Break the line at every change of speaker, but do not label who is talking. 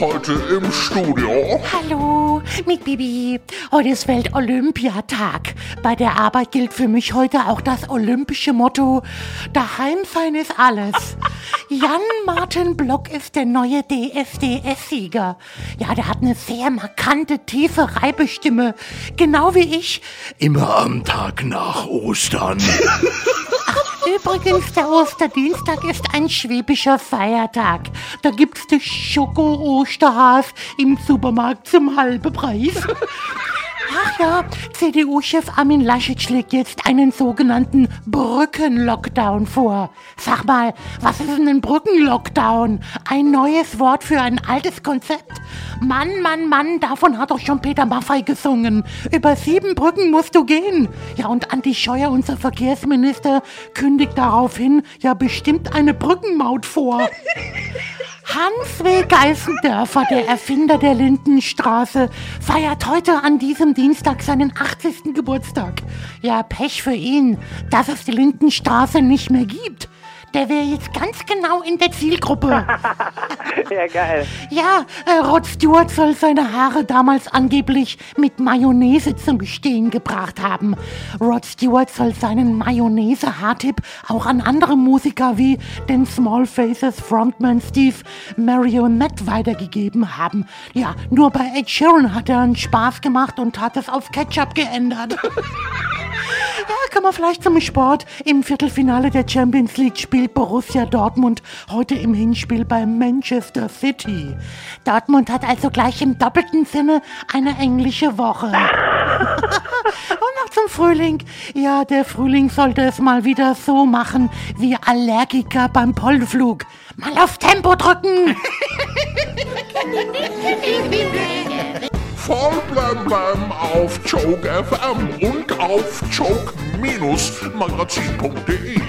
Heute im Studio.
Hallo, mit Bibi. Heute ist Welt-Olympiatag. Bei der Arbeit gilt für mich heute auch das olympische Motto: Daheim sein ist alles. Jan-Martin Block ist der neue DSDS-Sieger. Ja, der hat eine sehr markante, tiefe Reibestimme. Genau wie ich.
Immer am Tag nach Ostern.
Übrigens, der Osterdienstag ist ein schwäbischer Feiertag. Da gibt's die Schoko-Osterhas im Supermarkt zum halben Preis. Ach ja, CDU-Chef Armin Laschet schlägt jetzt einen sogenannten Brückenlockdown vor. Sag mal, was ist denn ein Brückenlockdown? Ein neues Wort für ein altes Konzept? Mann, Mann, Mann, davon hat doch schon Peter Maffay gesungen. Über sieben Brücken musst du gehen. Ja, und Andi Scheuer, unser Verkehrsminister, kündigt daraufhin ja bestimmt eine Brückenmaut vor. Hans W. Geißendörfer, der Erfinder der Lindenstraße, feiert heute an diesem Dienstag seinen 80. Geburtstag. Ja, Pech für ihn, dass es die Lindenstraße nicht mehr gibt. Der wäre jetzt ganz genau in der Zielgruppe.
Ja, geil.
Ja, äh, Rod Stewart soll seine Haare damals angeblich mit Mayonnaise zum Bestehen gebracht haben. Rod Stewart soll seinen Mayonnaise-Haartipp auch an andere Musiker wie den Small Faces Frontman Steve Marionette weitergegeben haben. Ja, nur bei Ed Sheeran hat er einen Spaß gemacht und hat es auf Ketchup geändert. Ja, kommen wir vielleicht zum Sport. Im Viertelfinale der Champions League spielt Borussia Dortmund heute im Hinspiel bei Manchester City. Dortmund hat also gleich im doppelten Sinne eine englische Woche. Und noch zum Frühling. Ja, der Frühling sollte es mal wieder so machen wie Allergiker beim Pollenflug. Mal auf Tempo drücken.
Blem auf Joke FM und auf joke-magazin.de.